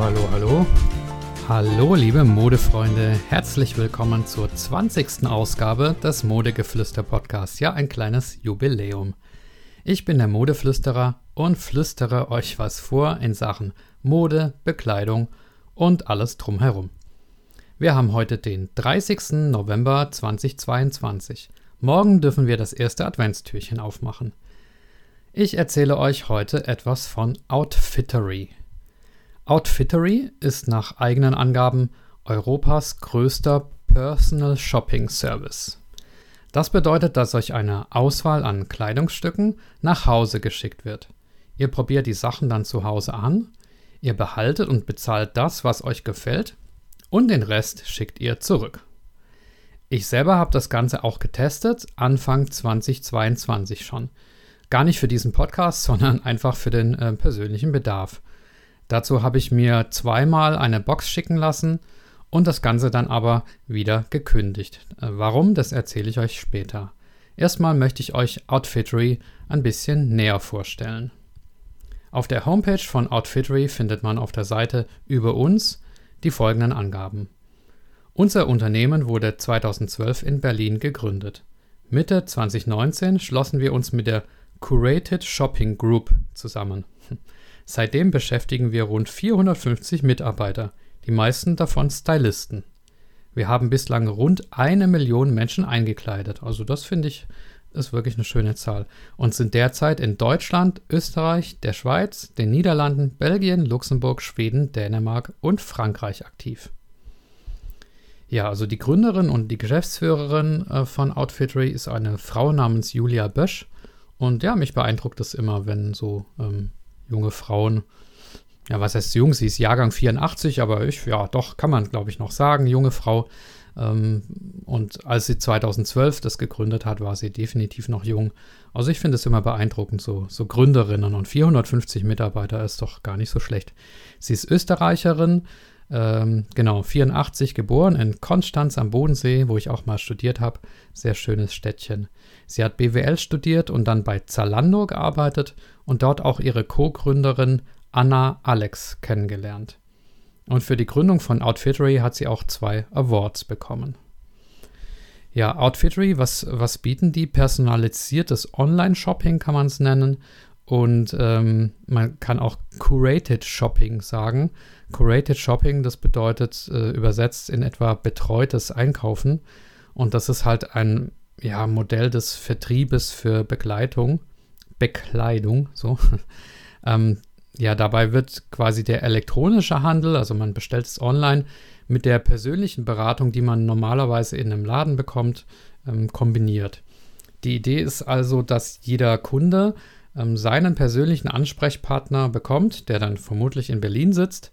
Hallo, hallo, hallo. Hallo, liebe Modefreunde. Herzlich willkommen zur 20. Ausgabe des Modegeflüster Podcasts. Ja, ein kleines Jubiläum. Ich bin der Modeflüsterer und flüstere euch was vor in Sachen Mode, Bekleidung und alles drumherum. Wir haben heute den 30. November 2022. Morgen dürfen wir das erste Adventstürchen aufmachen. Ich erzähle euch heute etwas von Outfittery. Outfittery ist nach eigenen Angaben Europas größter Personal Shopping Service. Das bedeutet, dass euch eine Auswahl an Kleidungsstücken nach Hause geschickt wird. Ihr probiert die Sachen dann zu Hause an, ihr behaltet und bezahlt das, was euch gefällt, und den Rest schickt ihr zurück. Ich selber habe das Ganze auch getestet, Anfang 2022 schon. Gar nicht für diesen Podcast, sondern einfach für den äh, persönlichen Bedarf. Dazu habe ich mir zweimal eine Box schicken lassen und das Ganze dann aber wieder gekündigt. Äh, warum, das erzähle ich euch später. Erstmal möchte ich euch Outfittery ein bisschen näher vorstellen. Auf der Homepage von Outfittery findet man auf der Seite über uns die folgenden Angaben. Unser Unternehmen wurde 2012 in Berlin gegründet. Mitte 2019 schlossen wir uns mit der Curated Shopping Group zusammen. Seitdem beschäftigen wir rund 450 Mitarbeiter, die meisten davon Stylisten. Wir haben bislang rund eine Million Menschen eingekleidet, also das finde ich ist wirklich eine schöne Zahl, und sind derzeit in Deutschland, Österreich, der Schweiz, den Niederlanden, Belgien, Luxemburg, Schweden, Dänemark und Frankreich aktiv. Ja, also die Gründerin und die Geschäftsführerin äh, von Outfittery ist eine Frau namens Julia Bösch. Und ja, mich beeindruckt es immer, wenn so ähm, junge Frauen, ja, was heißt jung? Sie ist Jahrgang 84, aber ich, ja, doch, kann man, glaube ich, noch sagen, junge Frau. Ähm, und als sie 2012 das gegründet hat, war sie definitiv noch jung. Also ich finde es immer beeindruckend, so, so Gründerinnen und 450 Mitarbeiter ist doch gar nicht so schlecht. Sie ist Österreicherin, ähm, genau, 84 geboren in Konstanz am Bodensee, wo ich auch mal studiert habe. Sehr schönes Städtchen. Sie hat BWL studiert und dann bei Zalando gearbeitet und dort auch ihre Co-Gründerin Anna Alex kennengelernt. Und für die Gründung von Outfittery hat sie auch zwei Awards bekommen. Ja, Outfittery, was, was bieten die? Personalisiertes Online-Shopping kann man es nennen. Und ähm, man kann auch Curated Shopping sagen. Curated Shopping, das bedeutet äh, übersetzt in etwa betreutes Einkaufen. Und das ist halt ein ja, Modell des Vertriebes für Begleitung Bekleidung, so. ähm, ja, dabei wird quasi der elektronische Handel, also man bestellt es online, mit der persönlichen Beratung, die man normalerweise in einem Laden bekommt, ähm, kombiniert. Die Idee ist also, dass jeder Kunde ähm, seinen persönlichen Ansprechpartner bekommt, der dann vermutlich in Berlin sitzt.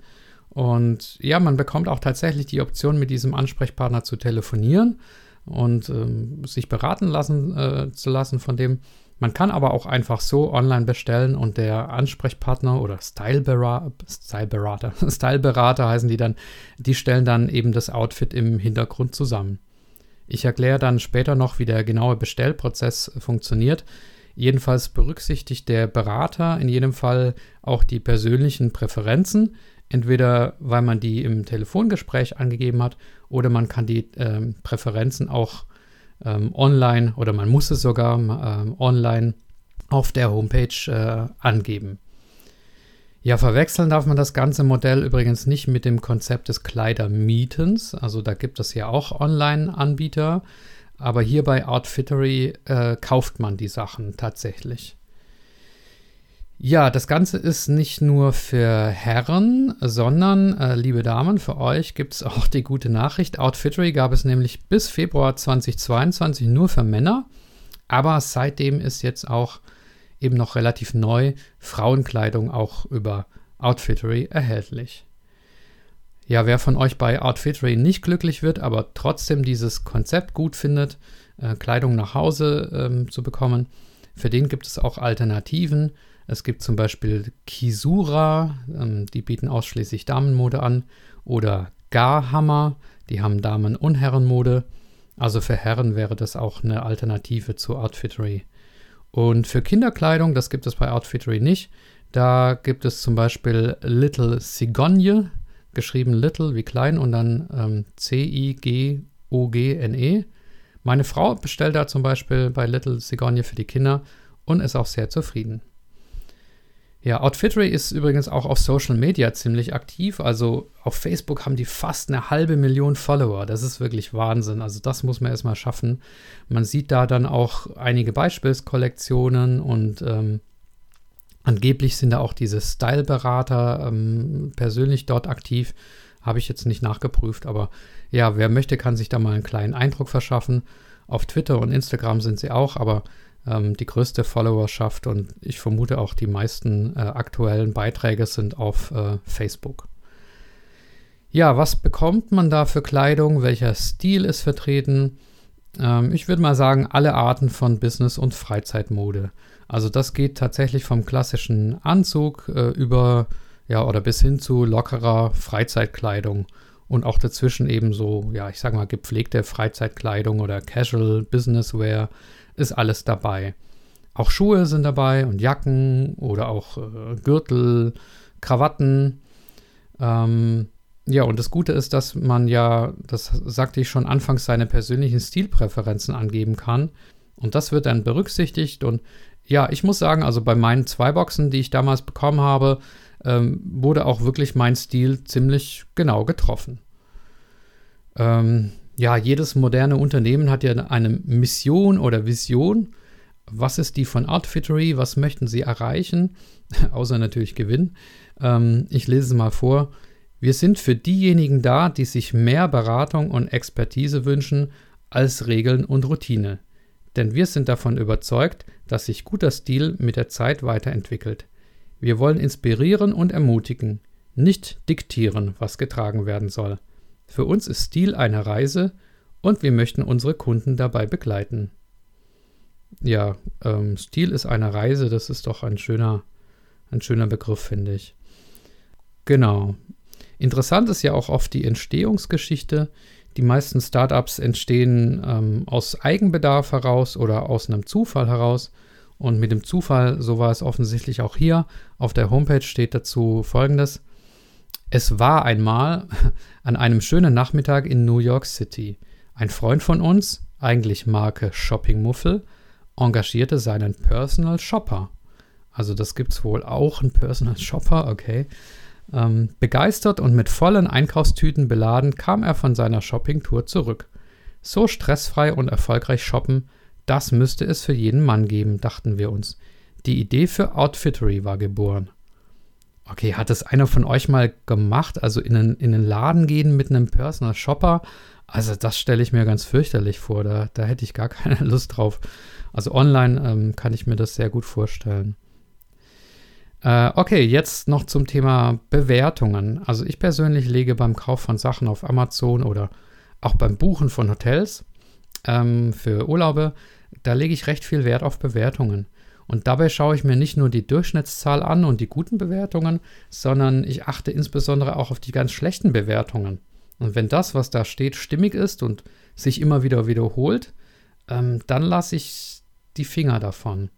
Und ja, man bekommt auch tatsächlich die Option, mit diesem Ansprechpartner zu telefonieren und ähm, sich beraten lassen äh, zu lassen von dem. Man kann aber auch einfach so online bestellen und der Ansprechpartner oder Styleberater, Styleberater, Styleberater heißen die dann, die stellen dann eben das Outfit im Hintergrund zusammen. Ich erkläre dann später noch, wie der genaue Bestellprozess funktioniert. Jedenfalls berücksichtigt der Berater in jedem Fall auch die persönlichen Präferenzen, entweder weil man die im Telefongespräch angegeben hat oder man kann die äh, Präferenzen auch ähm, online oder man muss es sogar ähm, online auf der Homepage äh, angeben. Ja, verwechseln darf man das ganze Modell übrigens nicht mit dem Konzept des Kleidermietens. Also da gibt es ja auch Online-Anbieter, aber hier bei Outfittery äh, kauft man die Sachen tatsächlich. Ja, das Ganze ist nicht nur für Herren, sondern, äh, liebe Damen, für euch gibt es auch die gute Nachricht. Outfittery gab es nämlich bis Februar 2022 nur für Männer, aber seitdem ist jetzt auch eben noch relativ neu Frauenkleidung auch über Outfittery erhältlich. Ja, wer von euch bei Outfittery nicht glücklich wird, aber trotzdem dieses Konzept gut findet, äh, Kleidung nach Hause ähm, zu bekommen, für den gibt es auch Alternativen. Es gibt zum Beispiel Kisura, ähm, die bieten ausschließlich Damenmode an, oder Garhammer, die haben Damen- und Herrenmode. Also für Herren wäre das auch eine Alternative zu Outfittery. Und für Kinderkleidung, das gibt es bei Outfittery nicht, Da gibt es zum Beispiel Little Cigogne, geschrieben Little wie klein und dann ähm, C-I-G-O-G-N-E. Meine Frau bestellt da zum Beispiel bei Little Cigogne für die Kinder und ist auch sehr zufrieden. Ja, Outfittery ist übrigens auch auf Social Media ziemlich aktiv. Also auf Facebook haben die fast eine halbe Million Follower. Das ist wirklich Wahnsinn. Also das muss man erstmal schaffen. Man sieht da dann auch einige Beispielskollektionen und ähm, angeblich sind da auch diese Style-Berater ähm, persönlich dort aktiv. Habe ich jetzt nicht nachgeprüft, aber ja, wer möchte, kann sich da mal einen kleinen Eindruck verschaffen. Auf Twitter und Instagram sind sie auch, aber ähm, die größte Followerschaft und ich vermute auch die meisten äh, aktuellen Beiträge sind auf äh, Facebook. Ja, was bekommt man da für Kleidung? Welcher Stil ist vertreten? Ähm, ich würde mal sagen, alle Arten von Business- und Freizeitmode. Also das geht tatsächlich vom klassischen Anzug äh, über, ja, oder bis hin zu lockerer Freizeitkleidung und auch dazwischen eben so, ja, ich sag mal, gepflegte Freizeitkleidung oder Casual Businesswear ist alles dabei. Auch Schuhe sind dabei und Jacken oder auch äh, Gürtel, Krawatten. Ähm, ja, und das Gute ist, dass man ja, das sagte ich schon anfangs, seine persönlichen Stilpräferenzen angeben kann. Und das wird dann berücksichtigt. Und ja, ich muss sagen, also bei meinen zwei Boxen, die ich damals bekommen habe, ähm, wurde auch wirklich mein Stil ziemlich genau getroffen. Ähm, ja, jedes moderne Unternehmen hat ja eine Mission oder Vision. Was ist die von Outfittery? Was möchten sie erreichen? Außer natürlich Gewinn. Ähm, ich lese es mal vor. Wir sind für diejenigen da, die sich mehr Beratung und Expertise wünschen als Regeln und Routine. Denn wir sind davon überzeugt, dass sich guter Stil mit der Zeit weiterentwickelt. Wir wollen inspirieren und ermutigen, nicht diktieren, was getragen werden soll. Für uns ist Stil eine Reise und wir möchten unsere Kunden dabei begleiten. Ja, ähm, Stil ist eine Reise, das ist doch ein schöner, ein schöner Begriff, finde ich. Genau. Interessant ist ja auch oft die Entstehungsgeschichte. Die meisten Startups entstehen ähm, aus Eigenbedarf heraus oder aus einem Zufall heraus. Und mit dem Zufall, so war es offensichtlich auch hier, auf der Homepage steht dazu folgendes. Es war einmal an einem schönen Nachmittag in New York City. Ein Freund von uns, eigentlich Marke Shopping Muffel, engagierte seinen Personal Shopper. Also das gibt es wohl auch, ein Personal Shopper, okay. Ähm, begeistert und mit vollen Einkaufstüten beladen kam er von seiner Shoppingtour zurück. So stressfrei und erfolgreich shoppen, das müsste es für jeden Mann geben, dachten wir uns. Die Idee für Outfittery war geboren. Okay, hat das einer von euch mal gemacht? Also in einen, in einen Laden gehen mit einem Personal Shopper? Also das stelle ich mir ganz fürchterlich vor. Da, da hätte ich gar keine Lust drauf. Also online ähm, kann ich mir das sehr gut vorstellen. Äh, okay, jetzt noch zum Thema Bewertungen. Also ich persönlich lege beim Kauf von Sachen auf Amazon oder auch beim Buchen von Hotels ähm, für Urlaube, da lege ich recht viel Wert auf Bewertungen. Und dabei schaue ich mir nicht nur die Durchschnittszahl an und die guten Bewertungen, sondern ich achte insbesondere auch auf die ganz schlechten Bewertungen. Und wenn das, was da steht, stimmig ist und sich immer wieder wiederholt, ähm, dann lasse ich die Finger davon.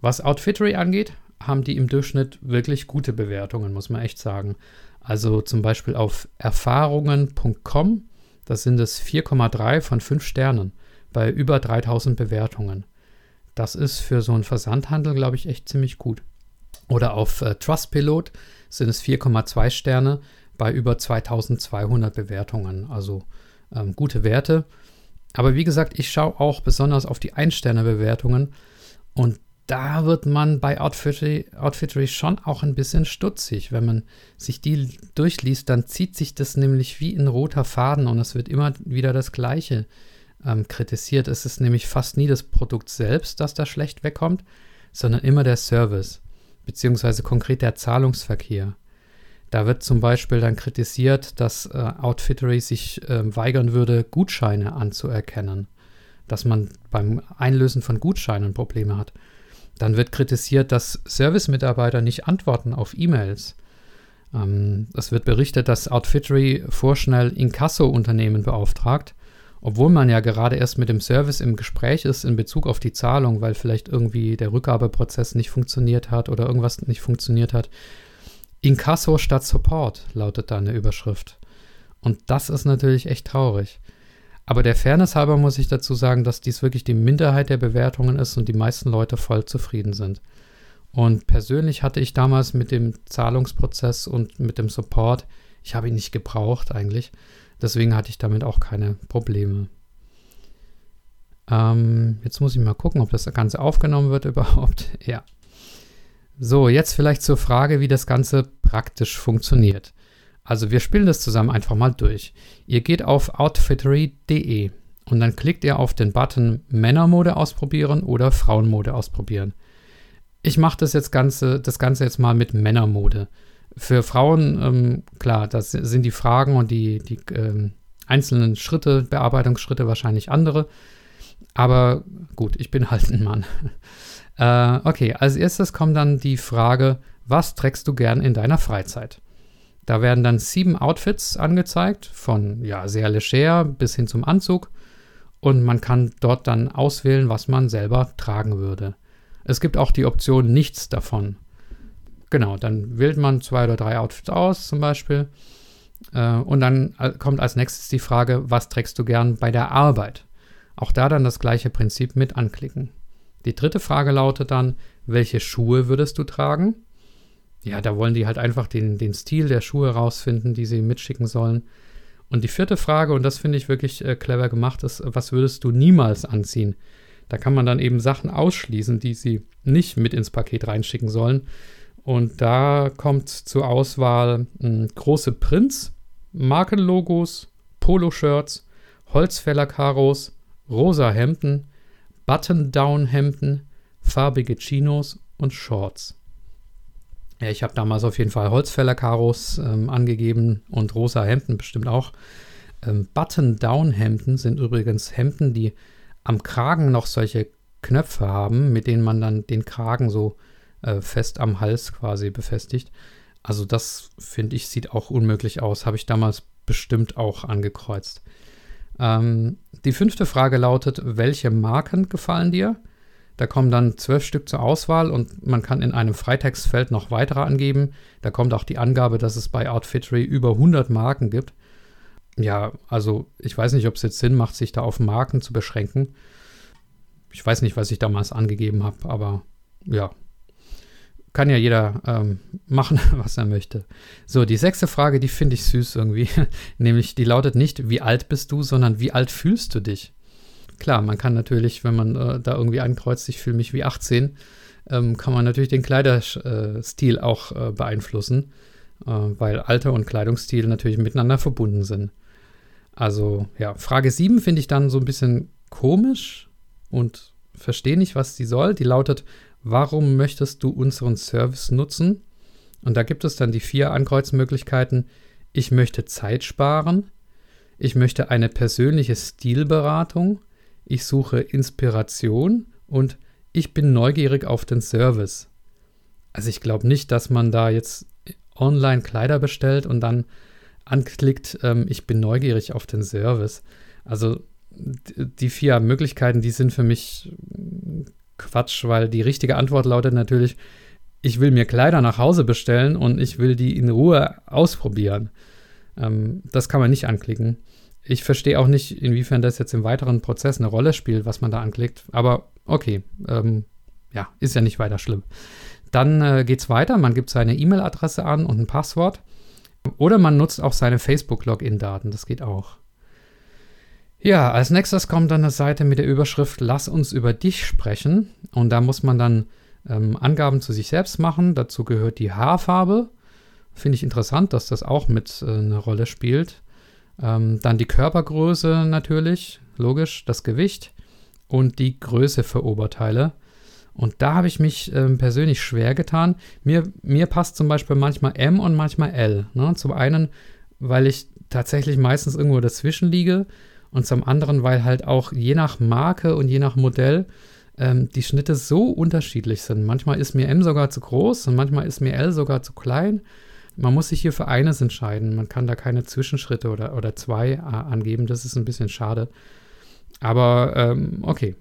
Was Outfittery angeht, haben die im Durchschnitt wirklich gute Bewertungen, muss man echt sagen. Also zum Beispiel auf erfahrungen.com, da sind es 4,3 von 5 Sternen bei über 3000 Bewertungen. Das ist für so einen Versandhandel, glaube ich, echt ziemlich gut. Oder auf äh, Trustpilot sind es 4,2 Sterne bei über 2200 Bewertungen. Also ähm, gute Werte. Aber wie gesagt, ich schaue auch besonders auf die Ein-Sterne-Bewertungen. Und da wird man bei Outfittery, Outfittery schon auch ein bisschen stutzig. Wenn man sich die durchliest, dann zieht sich das nämlich wie ein roter Faden und es wird immer wieder das Gleiche ähm, kritisiert. Es ist nämlich fast nie das Produkt selbst, das da schlecht wegkommt, sondern immer der Service, beziehungsweise konkret der Zahlungsverkehr. Da wird zum Beispiel dann kritisiert, dass äh, Outfittery sich äh, weigern würde, Gutscheine anzuerkennen, dass man beim Einlösen von Gutscheinen Probleme hat. Dann wird kritisiert, dass Service-Mitarbeiter nicht antworten auf E-Mails. Ähm, es wird berichtet, dass Outfittery vorschnell Inkasso-Unternehmen beauftragt, obwohl man ja gerade erst mit dem Service im Gespräch ist in Bezug auf die Zahlung, weil vielleicht irgendwie der Rückgabeprozess nicht funktioniert hat oder irgendwas nicht funktioniert hat. Inkasso statt Support lautet da eine Überschrift. Und das ist natürlich echt traurig. Aber der Fairness halber muss ich dazu sagen, dass dies wirklich die Minderheit der Bewertungen ist und die meisten Leute voll zufrieden sind. Und persönlich hatte ich damals mit dem Zahlungsprozess und mit dem Support, ich habe ihn nicht gebraucht eigentlich, deswegen hatte ich damit auch keine Probleme. Ähm, jetzt muss ich mal gucken, ob das Ganze aufgenommen wird überhaupt. Ja. So, jetzt vielleicht zur Frage, wie das Ganze praktisch funktioniert. Also wir spielen das zusammen einfach mal durch. Ihr geht auf outfittery.de und dann klickt ihr auf den Button Männermode ausprobieren oder Frauenmode ausprobieren. Ich mache das jetzt Ganze, das Ganze jetzt mal mit Männermode. Für Frauen, ähm, klar, das sind die Fragen und die, die ähm, einzelnen Schritte, Bearbeitungsschritte wahrscheinlich andere. Aber gut, ich bin halt ein Mann. äh, okay, als erstes kommt dann die Frage, was trägst du gern in deiner Freizeit? Da werden dann sieben Outfits angezeigt, von ja, sehr leger bis hin zum Anzug. Und man kann dort dann auswählen, was man selber tragen würde. Es gibt auch die Option nichts davon. Genau, dann wählt man zwei oder drei Outfits aus zum Beispiel. Äh, und dann äh, kommt als nächstes die Frage, was trägst du gern bei der Arbeit? Auch da dann das gleiche Prinzip mit anklicken. Die dritte Frage lautet dann, welche Schuhe würdest du tragen? ja, da wollen die halt einfach den, den Stil der Schuhe rausfinden, die sie mitschicken sollen. Und die vierte Frage, und das finde ich wirklich äh, clever gemacht, ist, was würdest du niemals anziehen? Da kann man dann eben Sachen ausschließen, die sie nicht mit ins Paket reinschicken sollen. Und da kommt zur Auswahl große Prints, Markenlogos, Poloshirts, Holzfällerkaros, rosa Hemden, Button-Down-Hemden, farbige Chinos und Shorts. Ja, ich habe damals auf jeden Fall Holzfäller-Karos ähm, angegeben und rosa Hemden bestimmt auch. Ähm, Button-Down-Hemden sind übrigens Hemden, die am Kragen noch solche Knöpfe haben, mit denen man dann den Kragen so äh, fest am Hals quasi befestigt. Also das finde ich sieht auch unmöglich aus. Habe ich damals bestimmt auch angekreuzt. Ähm, die fünfte Frage lautet, welche Marken gefallen dir? Da kommen dann zwölf Stück zur Auswahl und man kann in einem Freitextfeld noch weitere angeben. Da kommt auch die Angabe, dass es bei Outfittery über 100 Marken gibt. Ja, also ich weiß nicht, ob es jetzt Sinn macht, sich da auf Marken zu beschränken. Ich weiß nicht, was ich damals angegeben habe, aber ja, kann ja jeder ähm, machen, was er möchte. So, die sechste Frage, die finde ich süß irgendwie. Nämlich, die lautet nicht, wie alt bist du, sondern wie alt fühlst du dich? klar, man kann natürlich, wenn man äh, da irgendwie ankreuzt, ich fühle mich wie 18, ähm, kann man natürlich den Kleiderstil auch äh, beeinflussen, äh, weil Alter und Kleidungsstil natürlich miteinander verbunden sind. Also ja, Frage 7 finde ich dann so ein bisschen komisch und verstehe nicht, was die soll. Die lautet, warum möchtest du unseren Service nutzen? Und da gibt es dann die vier Ankreuzmöglichkeiten. Ich möchte Zeit sparen. Ich möchte eine persönliche Stilberatung ich suche Inspiration und ich bin neugierig auf den Service. Also ich glaube nicht, dass man da jetzt online Kleider bestellt und dann anklickt, ähm, ich bin neugierig auf den Service. Also die vier Möglichkeiten, die sind für mich Quatsch, weil die richtige Antwort lautet natürlich, ich will mir Kleider nach Hause bestellen und ich will die in Ruhe ausprobieren. Ähm, das kann man nicht anklicken. Ich verstehe auch nicht, inwiefern das jetzt im weiteren Prozess eine Rolle spielt, was man da anklickt. Aber okay, ähm, ja, ist ja nicht weiter schlimm. Dann äh, geht es weiter. Man gibt seine E-Mail-Adresse an und ein Passwort. Oder man nutzt auch seine Facebook-Login-Daten. Das geht auch. Ja, als nächstes kommt dann eine Seite mit der Überschrift Lass uns über dich sprechen. Und da muss man dann ähm, Angaben zu sich selbst machen. Dazu gehört die Haarfarbe. Finde ich interessant, dass das auch mit äh, eine Rolle spielt. Ähm, dann die Körpergröße natürlich, logisch, das Gewicht und die Größe für Oberteile. Und da habe ich mich ähm, persönlich schwer getan. Mir, mir passt zum Beispiel manchmal M und manchmal L. Ne? Zum einen, weil ich tatsächlich meistens irgendwo dazwischen liege und zum anderen, weil halt auch je nach Marke und je nach Modell ähm, die Schnitte so unterschiedlich sind. Manchmal ist mir M sogar zu groß und manchmal ist mir L sogar zu klein. Man muss sich hier für eines entscheiden. Man kann da keine Zwischenschritte oder, oder zwei äh, angeben. Das ist ein bisschen schade. Aber ähm, okay.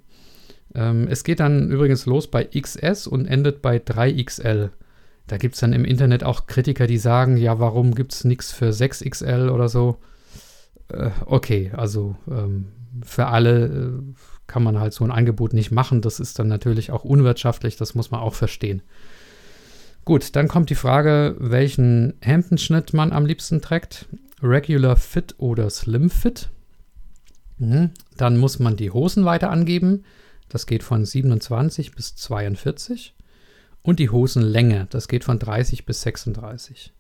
Ähm, es geht dann übrigens los bei XS und endet bei 3XL. Da gibt es dann im Internet auch Kritiker, die sagen, ja, warum gibt es nichts für 6XL oder so? Äh, okay, also ähm, für alle äh, kann man halt so ein Angebot nicht machen. Das ist dann natürlich auch unwirtschaftlich, das muss man auch verstehen. Gut, dann kommt die Frage, welchen Hemdenschnitt man am liebsten trägt. Regular Fit oder Slim Fit. Mhm. Dann muss man die Hosen weiter angeben. Das geht von 27 bis 42. Und die Hosenlänge, das geht von 30 bis 36.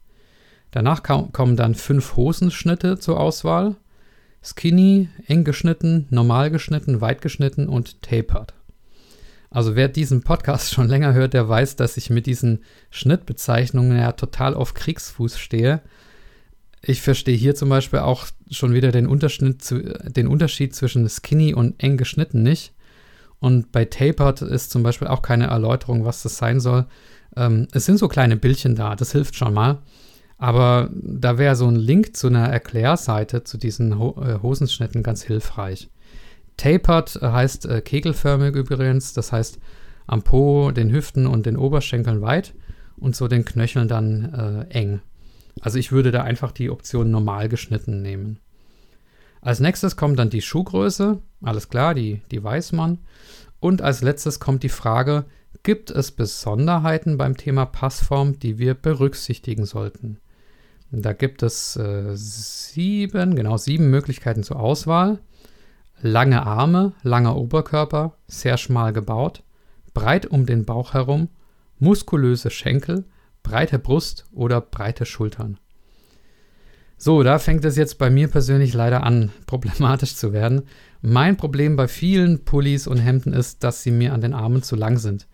Danach kommen dann fünf Hosenschnitte zur Auswahl. Skinny, eng geschnitten, normal geschnitten, weit geschnitten und tapered. Also wer diesen Podcast schon länger hört, der weiß, dass ich mit diesen Schnittbezeichnungen ja total auf Kriegsfuß stehe. Ich verstehe hier zum Beispiel auch schon wieder den, zu, den Unterschied zwischen skinny und eng geschnitten nicht. Und bei Tapered ist zum Beispiel auch keine Erläuterung, was das sein soll. Ähm, es sind so kleine Bildchen da, das hilft schon mal. Aber da wäre so ein Link zu einer Erklärseite zu diesen Ho äh, Hosenschnitten ganz hilfreich. Tapered heißt äh, kegelförmig übrigens, das heißt am Po, den Hüften und den Oberschenkeln weit und so den Knöcheln dann äh, eng. Also ich würde da einfach die Option normal geschnitten nehmen. Als nächstes kommt dann die Schuhgröße, alles klar, die, die weiß man. Und als letztes kommt die Frage, gibt es Besonderheiten beim Thema Passform, die wir berücksichtigen sollten? Da gibt es äh, sieben, genau sieben Möglichkeiten zur Auswahl. Lange Arme, langer Oberkörper, sehr schmal gebaut, breit um den Bauch herum, muskulöse Schenkel, breite Brust oder breite Schultern. So, da fängt es jetzt bei mir persönlich leider an, problematisch zu werden. Mein Problem bei vielen Pullis und Hemden ist, dass sie mir an den Armen zu lang sind.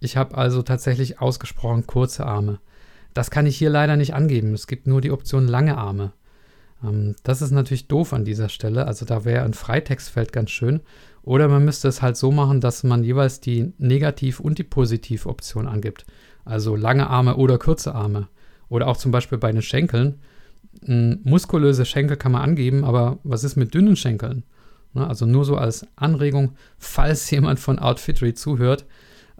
Ich habe also tatsächlich ausgesprochen kurze Arme. Das kann ich hier leider nicht angeben. Es gibt nur die Option lange Arme. Ähm, das ist natürlich doof an dieser Stelle. Also da wäre ein Freitextfeld ganz schön. Oder man müsste es halt so machen, dass man jeweils die Negativ- und die Positiv-Option angibt. Also lange Arme oder kurze Arme. Oder auch zum Beispiel bei den Schenkeln. Ähm, muskulöse Schenkel kann man angeben, aber was ist mit dünnen Schenkeln? Ne, also nur so als Anregung, falls jemand von Outfittery zuhört.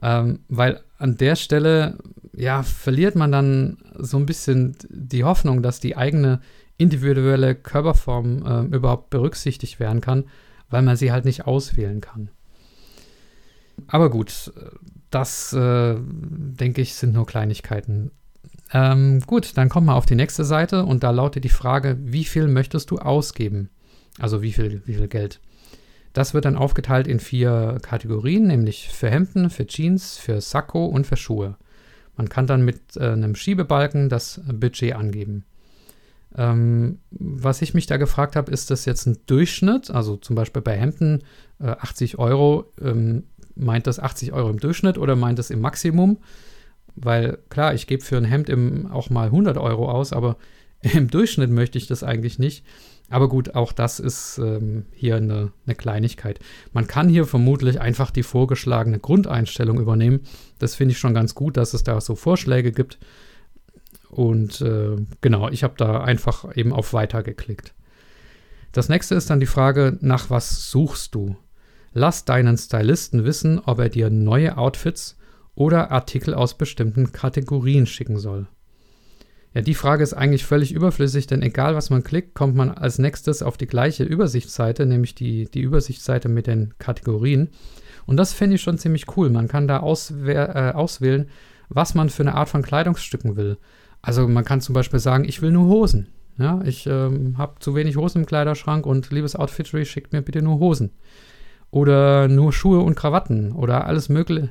Ähm, weil an der Stelle, ja, verliert man dann so ein bisschen die Hoffnung, dass die eigene individuelle Körperform äh, überhaupt berücksichtigt werden kann, weil man sie halt nicht auswählen kann. Aber gut, das äh, denke ich sind nur Kleinigkeiten. Ähm, gut, dann kommen wir auf die nächste Seite und da lautet die Frage, wie viel möchtest du ausgeben? Also wie viel, wie viel Geld? Das wird dann aufgeteilt in vier Kategorien, nämlich für Hemden, für Jeans, für Sakko und für Schuhe. Man kann dann mit äh, einem Schiebebalken das Budget angeben. Ähm, was ich mich da gefragt habe, ist das jetzt ein Durchschnitt? Also zum Beispiel bei Hemden äh, 80 Euro, ähm, meint das 80 Euro im Durchschnitt oder meint das im Maximum? Weil klar, ich gebe für ein Hemd im, auch mal 100 Euro aus, aber im Durchschnitt möchte ich das eigentlich nicht. Aber gut, auch das ist ähm, hier eine, eine, Kleinigkeit. Man kann hier vermutlich einfach die vorgeschlagene Grundeinstellung übernehmen. Das finde ich schon ganz gut, dass es da so Vorschläge gibt. Und äh, genau, ich habe da einfach eben auf Weiter geklickt. Das nächste ist dann die Frage, nach was suchst du? Lass deinen Stylisten wissen, ob er dir neue Outfits oder Artikel aus bestimmten Kategorien schicken soll. Ja, die Frage ist eigentlich völlig überflüssig, denn egal was man klickt, kommt man als nächstes auf die gleiche Übersichtsseite, nämlich die, die Übersichtsseite mit den Kategorien. Und das finde ich schon ziemlich cool. Man kann da auswäh äh, auswählen, was man für eine Art von Kleidungsstücken will. Also man kann zum Beispiel sagen, ich will nur Hosen. Ja, ich ähm, habe zu wenig Hosen im Kleiderschrank und liebes Outfittery, schickt mir bitte nur Hosen. Oder nur Schuhe und Krawatten oder alles, mögliche,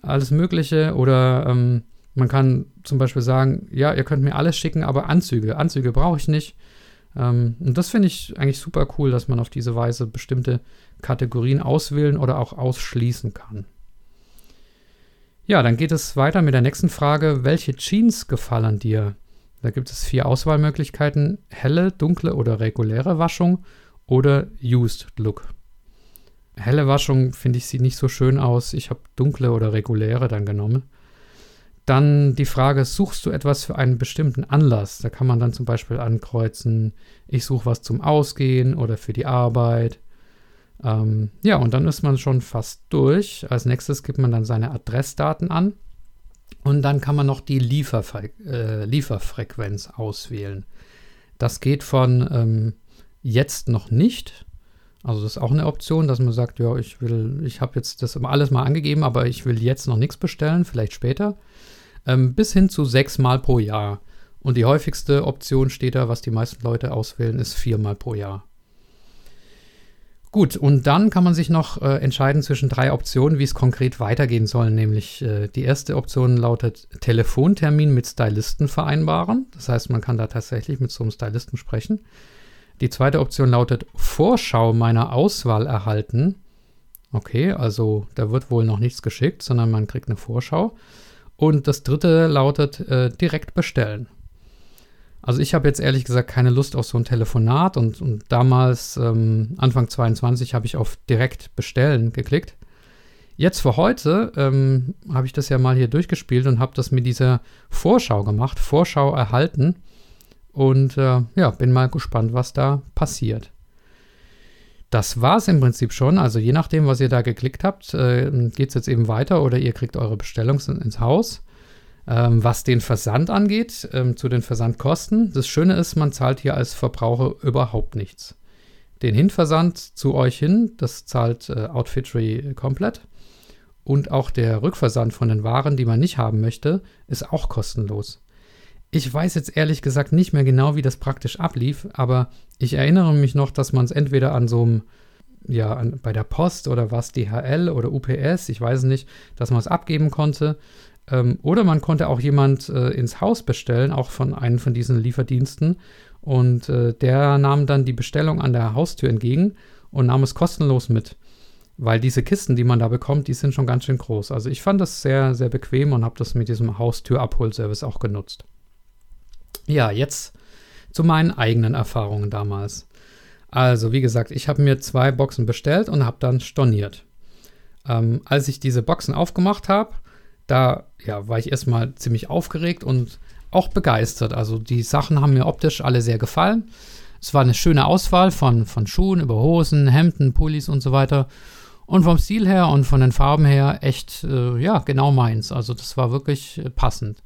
alles Mögliche. Oder ähm, man kann zum Beispiel sagen, ja, ihr könnt mir alles schicken, aber Anzüge, Anzüge brauche ich nicht. Ähm, und das finde ich eigentlich super cool, dass man auf diese Weise bestimmte Kategorien auswählen oder auch ausschließen kann. Ja, dann geht es weiter mit der nächsten Frage. Welche Jeans gefallen dir? Da gibt es vier Auswahlmöglichkeiten. Helle, dunkle oder reguläre Waschung oder Used Look. Helle Waschung finde ich sieht nicht so schön aus. Ich habe dunkle oder reguläre dann genommen. Dann die Frage, suchst du etwas für einen bestimmten Anlass? Da kann man dann zum Beispiel ankreuzen, ich suche was zum Ausgehen oder für die Arbeit. Ähm, ja, und dann ist man schon fast durch. Als nächstes gibt man dann seine Adressdaten an. Und dann kann man noch die Lieferfre äh, Lieferfrequenz auswählen. Das geht von ähm, jetzt noch nicht. Also das ist auch eine Option, dass man sagt, ja, ich will, ich habe jetzt das alles mal angegeben, aber ich will jetzt noch nichts bestellen, vielleicht später ähm, bis hin zu sechsmal pro Jahr. Und die häufigste Option steht da, was die meisten Leute auswählen, ist viermal pro Jahr. Gut, und dann kann man sich noch äh, entscheiden zwischen drei Optionen, wie es konkret weitergehen soll. Nämlich äh, die erste Option lautet Telefontermin mit Stylisten vereinbaren. Das heißt, man kann da tatsächlich mit so einem Stylisten sprechen. Die zweite Option lautet Vorschau meiner Auswahl erhalten. Okay, also da wird wohl noch nichts geschickt, sondern man kriegt eine Vorschau. Und das dritte lautet äh, direkt bestellen. Also ich habe jetzt ehrlich gesagt keine Lust auf so ein Telefonat und, und damals, ähm, Anfang 22, habe ich auf direkt bestellen geklickt. Jetzt für heute ähm, habe ich das ja mal hier durchgespielt und habe das mit dieser Vorschau gemacht, Vorschau erhalten. Und äh, ja, bin mal gespannt, was da passiert. Das war es im Prinzip schon. Also je nachdem, was ihr da geklickt habt, äh, geht es jetzt eben weiter oder ihr kriegt eure Bestellung ins Haus. Ähm, was den Versand angeht, ähm, zu den Versandkosten, das Schöne ist, man zahlt hier als Verbraucher überhaupt nichts. Den Hinversand zu euch hin, das zahlt äh, Outfitry komplett. Und auch der Rückversand von den Waren, die man nicht haben möchte, ist auch kostenlos. Ich weiß jetzt ehrlich gesagt nicht mehr genau, wie das praktisch ablief, aber ich erinnere mich noch, dass man es entweder an so einem, ja, an, bei der Post oder was, DHL oder UPS, ich weiß nicht, dass man es abgeben konnte. Ähm, oder man konnte auch jemand äh, ins Haus bestellen, auch von einem von diesen Lieferdiensten. Und äh, der nahm dann die Bestellung an der Haustür entgegen und nahm es kostenlos mit. Weil diese Kisten, die man da bekommt, die sind schon ganz schön groß. Also ich fand das sehr, sehr bequem und habe das mit diesem Haustürabholservice auch genutzt. Ja, jetzt zu meinen eigenen Erfahrungen damals. Also, wie gesagt, ich habe mir zwei Boxen bestellt und habe dann storniert. Ähm, als ich diese Boxen aufgemacht habe, da ja, war ich erstmal ziemlich aufgeregt und auch begeistert. Also die Sachen haben mir optisch alle sehr gefallen. Es war eine schöne Auswahl von, von Schuhen über Hosen, Hemden, Pullis und so weiter. Und vom Stil her und von den Farben her echt, äh, ja, genau meins. Also das war wirklich äh, passend.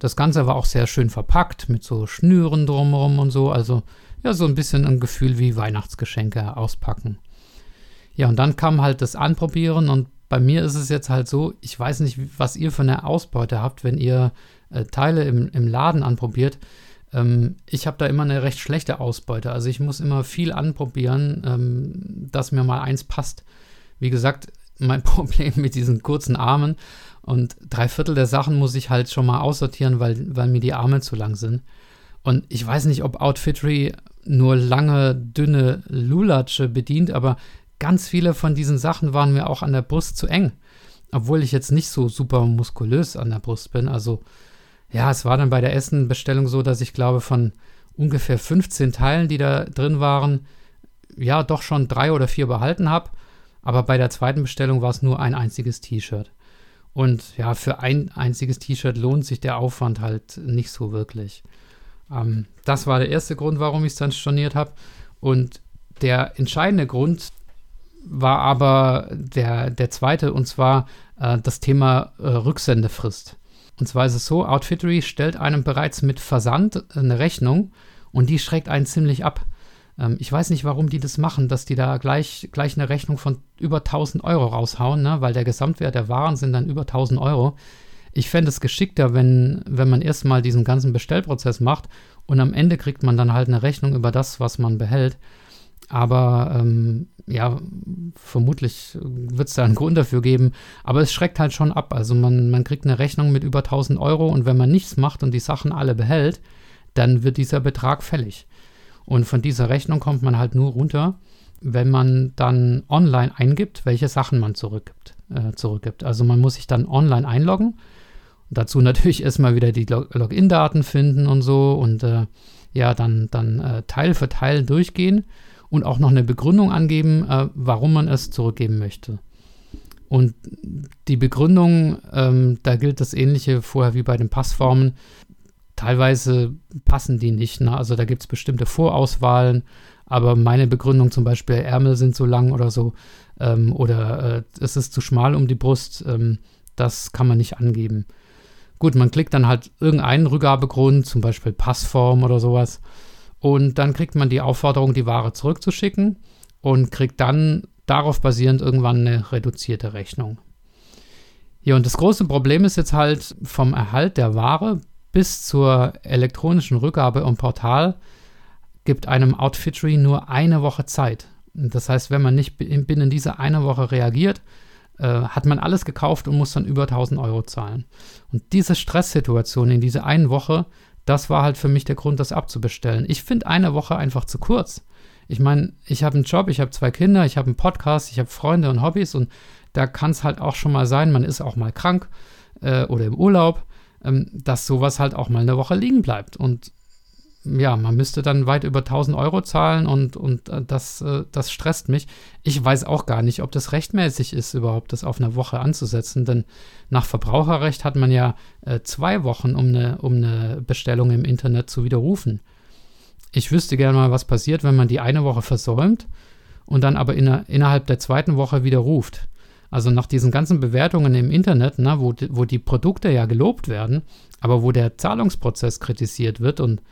Das Ganze war auch sehr schön verpackt mit so Schnüren drumherum und so. Also ja, so ein bisschen ein Gefühl wie Weihnachtsgeschenke auspacken. Ja, und dann kam halt das Anprobieren und bei mir ist es jetzt halt so, ich weiß nicht, was ihr für eine Ausbeute habt, wenn ihr äh, Teile im, im Laden anprobiert. Ähm, ich habe da immer eine recht schlechte Ausbeute. Also ich muss immer viel anprobieren, ähm, dass mir mal eins passt. Wie gesagt, mein Problem mit diesen kurzen Armen und drei Viertel der Sachen muss ich halt schon mal aussortieren, weil, weil mir die Arme zu lang sind. Und ich weiß nicht, ob Outfitry nur lange, dünne Lulatsche bedient, aber ganz viele von diesen Sachen waren mir auch an der Brust zu eng. Obwohl ich jetzt nicht so super muskulös an der Brust bin. Also, ja, es war dann bei der Essenbestellung so, dass ich glaube, von ungefähr 15 Teilen, die da drin waren, ja, doch schon drei oder vier behalten habe. Aber bei der zweiten Bestellung war es nur ein einziges T-Shirt. Und ja, für ein einziges T-Shirt lohnt sich der Aufwand halt nicht so wirklich. Ähm, das war der erste Grund, warum ich es dann storniert habe. Und der entscheidende Grund war aber der, der zweite, und zwar äh, das Thema äh, Rücksendefrist. Und zwar ist es so, Outfittery stellt einem bereits mit Versand eine Rechnung und die schreckt einen ziemlich ab. Ähm, ich weiß nicht, warum die das machen, dass die da gleich, gleich eine Rechnung von über 1000 Euro raushauen, ne? weil der Gesamtwert der Waren sind dann über 1000 Euro. Ich fände es geschickter, wenn, wenn man erstmal diesen ganzen Bestellprozess macht und am Ende kriegt man dann halt eine Rechnung über das, was man behält. Aber ähm, ja, vermutlich wird es da einen Grund dafür geben. Aber es schreckt halt schon ab. Also man, man kriegt eine Rechnung mit über 1000 Euro und wenn man nichts macht und die Sachen alle behält, dann wird dieser Betrag fällig. Und von dieser Rechnung kommt man halt nur runter, wenn man dann online eingibt, welche Sachen man zurückgibt. Äh, zurückgibt. Also man muss sich dann online einloggen. Dazu natürlich erstmal wieder die Log Login-Daten finden und so und äh, ja, dann, dann äh, Teil für Teil durchgehen und auch noch eine Begründung angeben, äh, warum man es zurückgeben möchte. Und die Begründung, ähm, da gilt das Ähnliche vorher wie bei den Passformen. Teilweise passen die nicht. Ne? Also da gibt es bestimmte Vorauswahlen, aber meine Begründung zum Beispiel, Ärmel sind zu lang oder so, ähm, oder äh, es ist zu schmal um die Brust, ähm, das kann man nicht angeben. Gut, man klickt dann halt irgendeinen Rückgabegrund, zum Beispiel Passform oder sowas. Und dann kriegt man die Aufforderung, die Ware zurückzuschicken und kriegt dann darauf basierend irgendwann eine reduzierte Rechnung. Ja, und das große Problem ist jetzt halt vom Erhalt der Ware bis zur elektronischen Rückgabe im Portal gibt einem Outfittery nur eine Woche Zeit. Das heißt, wenn man nicht binnen dieser eine Woche reagiert, äh, hat man alles gekauft und muss dann über 1000 Euro zahlen. Und diese Stresssituation in dieser einen Woche, das war halt für mich der Grund, das abzubestellen. Ich finde eine Woche einfach zu kurz. Ich meine, ich habe einen Job, ich habe zwei Kinder, ich habe einen Podcast, ich habe Freunde und Hobbys und da kann es halt auch schon mal sein, man ist auch mal krank äh, oder im Urlaub, dass sowas halt auch mal eine Woche liegen bleibt. Und ja, man müsste dann weit über 1000 Euro zahlen und, und äh, das, äh, das stresst mich. Ich weiß auch gar nicht, ob das rechtmäßig ist, überhaupt das auf eine Woche anzusetzen, denn nach Verbraucherrecht hat man ja äh, zwei Wochen, um eine, um eine Bestellung im Internet zu widerrufen. Ich wüsste gerne mal, was passiert, wenn man die eine Woche versäumt und dann aber in, innerhalb der zweiten Woche widerruft. Also nach diesen ganzen Bewertungen im Internet, na, wo, wo die Produkte ja gelobt werden, aber wo der Zahlungsprozess kritisiert wird und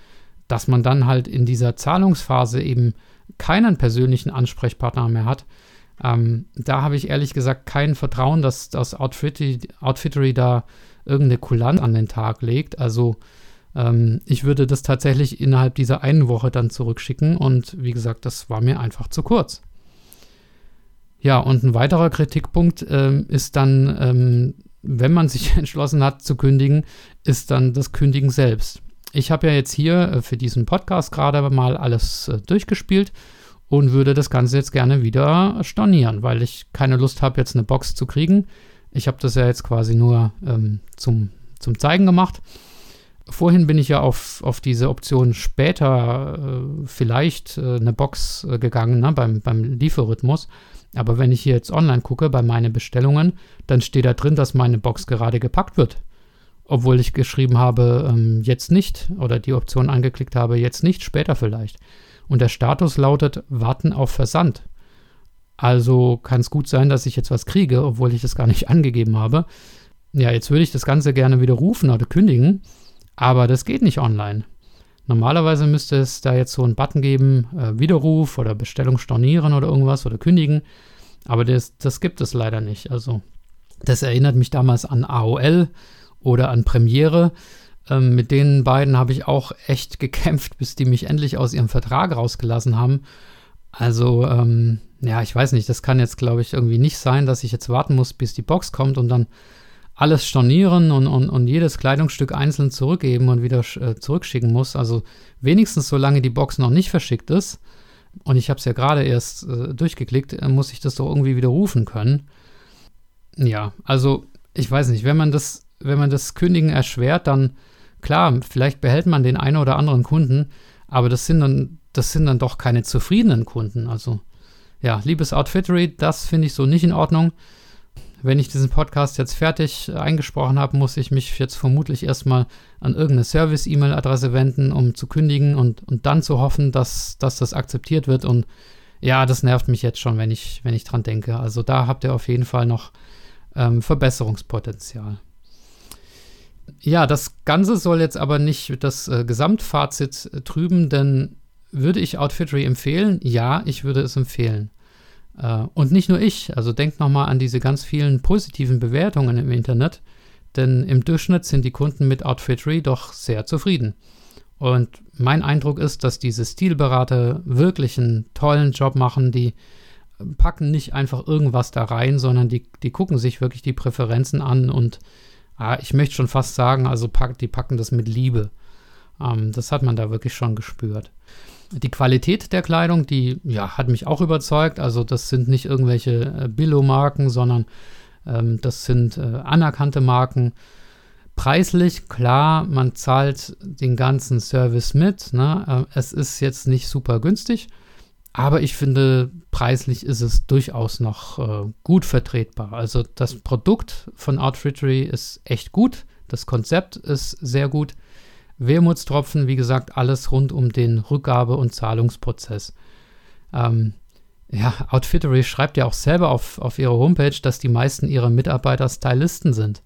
dass man dann halt in dieser Zahlungsphase eben keinen persönlichen Ansprechpartner mehr hat. Ähm, da habe ich ehrlich gesagt kein Vertrauen, dass das Outfittery, Outfittery da irgendeine Kulanz an den Tag legt. Also ähm, ich würde das tatsächlich innerhalb dieser einen Woche dann zurückschicken und wie gesagt, das war mir einfach zu kurz. Ja, und ein weiterer Kritikpunkt ähm, ist dann, ähm, wenn man sich entschlossen hat zu kündigen, ist dann das Kündigen selbst ich habe ja jetzt hier äh, für diesen Podcast gerade mal alles äh, durchgespielt und würde das Ganze jetzt gerne wieder stornieren, weil ich keine Lust habe, jetzt eine Box zu kriegen. Ich habe das ja jetzt quasi nur ähm, zum, zum Zeigen gemacht. Vorhin bin ich ja auf, auf diese Option später äh, vielleicht äh, eine Box äh, gegangen, ne, beim, beim Lieferrhythmus. Aber wenn ich hier jetzt online gucke bei meinen Bestellungen, dann steht da drin, dass meine Box gerade gepackt wird obwohl ich geschrieben habe, ähm, jetzt nicht oder die Option angeklickt habe, jetzt nicht, später vielleicht. Und der Status lautet Warten auf Versand. Also kann es gut sein, dass ich jetzt was kriege, obwohl ich es gar nicht angegeben habe. Ja, jetzt würde ich das Ganze gerne widerrufen oder kündigen, aber das geht nicht online. Normalerweise müsste es da jetzt so einen Button geben, äh, Widerruf oder Bestellung stornieren oder irgendwas oder kündigen, aber das, das gibt es leider nicht. Also das erinnert mich damals an AOL oder an Premiere. Ähm, mit den beiden habe ich auch echt gekämpft, bis die mich endlich aus ihrem Vertrag rausgelassen haben. Also, ähm, ja, ich weiß nicht, das kann jetzt, glaube ich, irgendwie nicht sein, dass ich jetzt warten muss, bis die Box kommt und dann alles stornieren und, und, und jedes Kleidungsstück einzeln zurückgeben und wieder äh, zurückschicken muss. Also wenigstens solange die Box noch nicht verschickt ist, und ich habe es ja gerade erst äh, durchgeklickt, äh, muss ich das doch irgendwie widerrufen können. Ja, also ich weiß nicht, wenn man das wenn man das Kündigen erschwert, dann klar, vielleicht behält man den einen oder anderen Kunden, aber das sind dann, das sind dann doch keine zufriedenen Kunden. Also ja, liebes Outfittery, das finde ich so nicht in Ordnung. Wenn ich diesen Podcast jetzt fertig eingesprochen habe, muss ich mich jetzt vermutlich erstmal an irgendeine Service-E-Mail-Adresse wenden, um zu kündigen und, und dann zu hoffen, dass, dass das akzeptiert wird. Und ja, das nervt mich jetzt schon, wenn ich, wenn ich dran denke. Also da habt ihr auf jeden Fall noch ähm, Verbesserungspotenzial. Ja, das Ganze soll jetzt aber nicht das äh, Gesamtfazit äh, trüben, denn würde ich Outfittery empfehlen? Ja, ich würde es empfehlen. Äh, und nicht nur ich, also denkt nochmal an diese ganz vielen positiven Bewertungen im Internet, denn im Durchschnitt sind die Kunden mit Outfittery doch sehr zufrieden. Und mein Eindruck ist, dass diese Stilberater wirklich einen tollen Job machen, die packen nicht einfach irgendwas da rein, sondern die, die gucken sich wirklich die Präferenzen an und ah, ich möchte schon fast sagen, also pack, die packen das mit Liebe. Ähm, das hat man da wirklich schon gespürt. Die Qualität der Kleidung, die ja, hat mich auch überzeugt. Also das sind nicht irgendwelche äh, Billo-Marken, sondern ähm, das sind äh, anerkannte Marken. Preislich, klar, man zahlt den ganzen Service mit. Ne? Äh, es ist jetzt nicht super günstig, aber ich finde, preislich ist es durchaus noch äh, gut vertretbar. Also das Produkt von Outfittery ist echt gut. Das Konzept ist sehr gut. Wermutstropfen, wie gesagt, alles rund um den Rückgabe- und Zahlungsprozess. Ähm, ja, Outfittery schreibt ja auch selber auf, auf ihrer Homepage, dass die meisten ihrer Mitarbeiter Stylisten sind.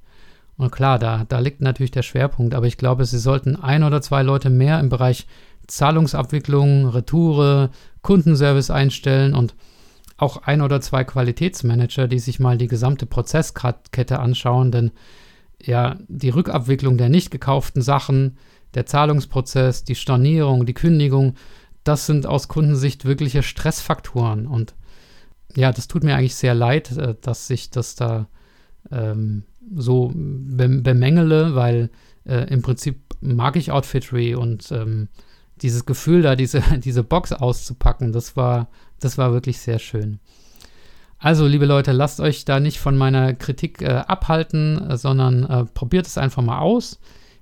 Und klar, da, da liegt natürlich der Schwerpunkt, aber ich glaube, sie sollten ein oder zwei Leute mehr im Bereich Zahlungsabwicklung, Retoure, Kundenservice einstellen und auch ein oder zwei Qualitätsmanager, die sich mal die gesamte Prozesskette anschauen, denn ja, die Rückabwicklung der nicht gekauften Sachen, der Zahlungsprozess, die Stornierung, die Kündigung, das sind aus Kundensicht wirkliche Stressfaktoren. Und ja, das tut mir eigentlich sehr leid, äh, dass sich das da ähm, so bemängele, weil äh, im Prinzip mag ich Outfittery und ähm, dieses Gefühl da, diese, diese Box auszupacken, das war, das war wirklich sehr schön. Also, liebe Leute, lasst euch da nicht von meiner Kritik äh, abhalten, äh, sondern probiert es einfach mal aus.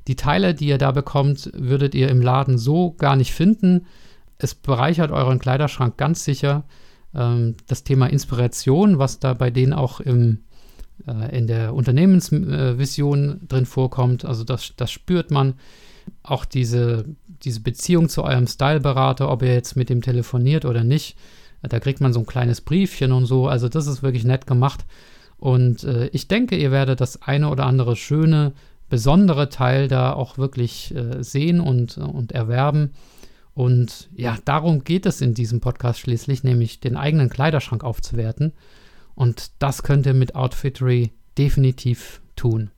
Die Teile, die ihr da bekommt, würdet ihr im Laden so gar nicht finden. Es bereichert euren Kleiderschrank ganz sicher. Ähm, das Thema Inspiration, was da bei denen auch im, äh, in der Unternehmensvision drin vorkommt, also das, das spürt man. Auch diese, diese Beziehung zu eurem Styleberater, ob ihr jetzt mit dem telefoniert oder nicht, da kriegt man so ein kleines Briefchen und so. Also das ist wirklich nett gemacht. Und äh, ich denke, ihr werdet das eine oder andere schöne, besondere Teil da auch wirklich äh, sehen und, und erwerben. Und ja, darum geht es in diesem Podcast schließlich, nämlich den eigenen Kleiderschrank aufzuwerten. Und das könnt ihr mit Outfittery definitiv tun.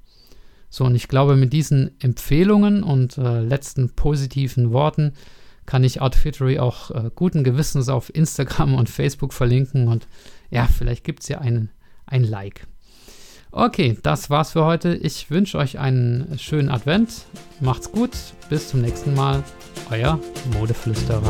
So, und ich glaube, mit diesen Empfehlungen und äh, letzten positiven Worten kann ich Outfittery auch äh, guten Gewissens auf Instagram und Facebook verlinken. Und ja, vielleicht gibt es ja einen, ein Like. Okay, das war's für heute. Ich wünsche euch einen schönen Advent. Macht's gut. Bis zum nächsten Mal. Euer Modeflüsterer.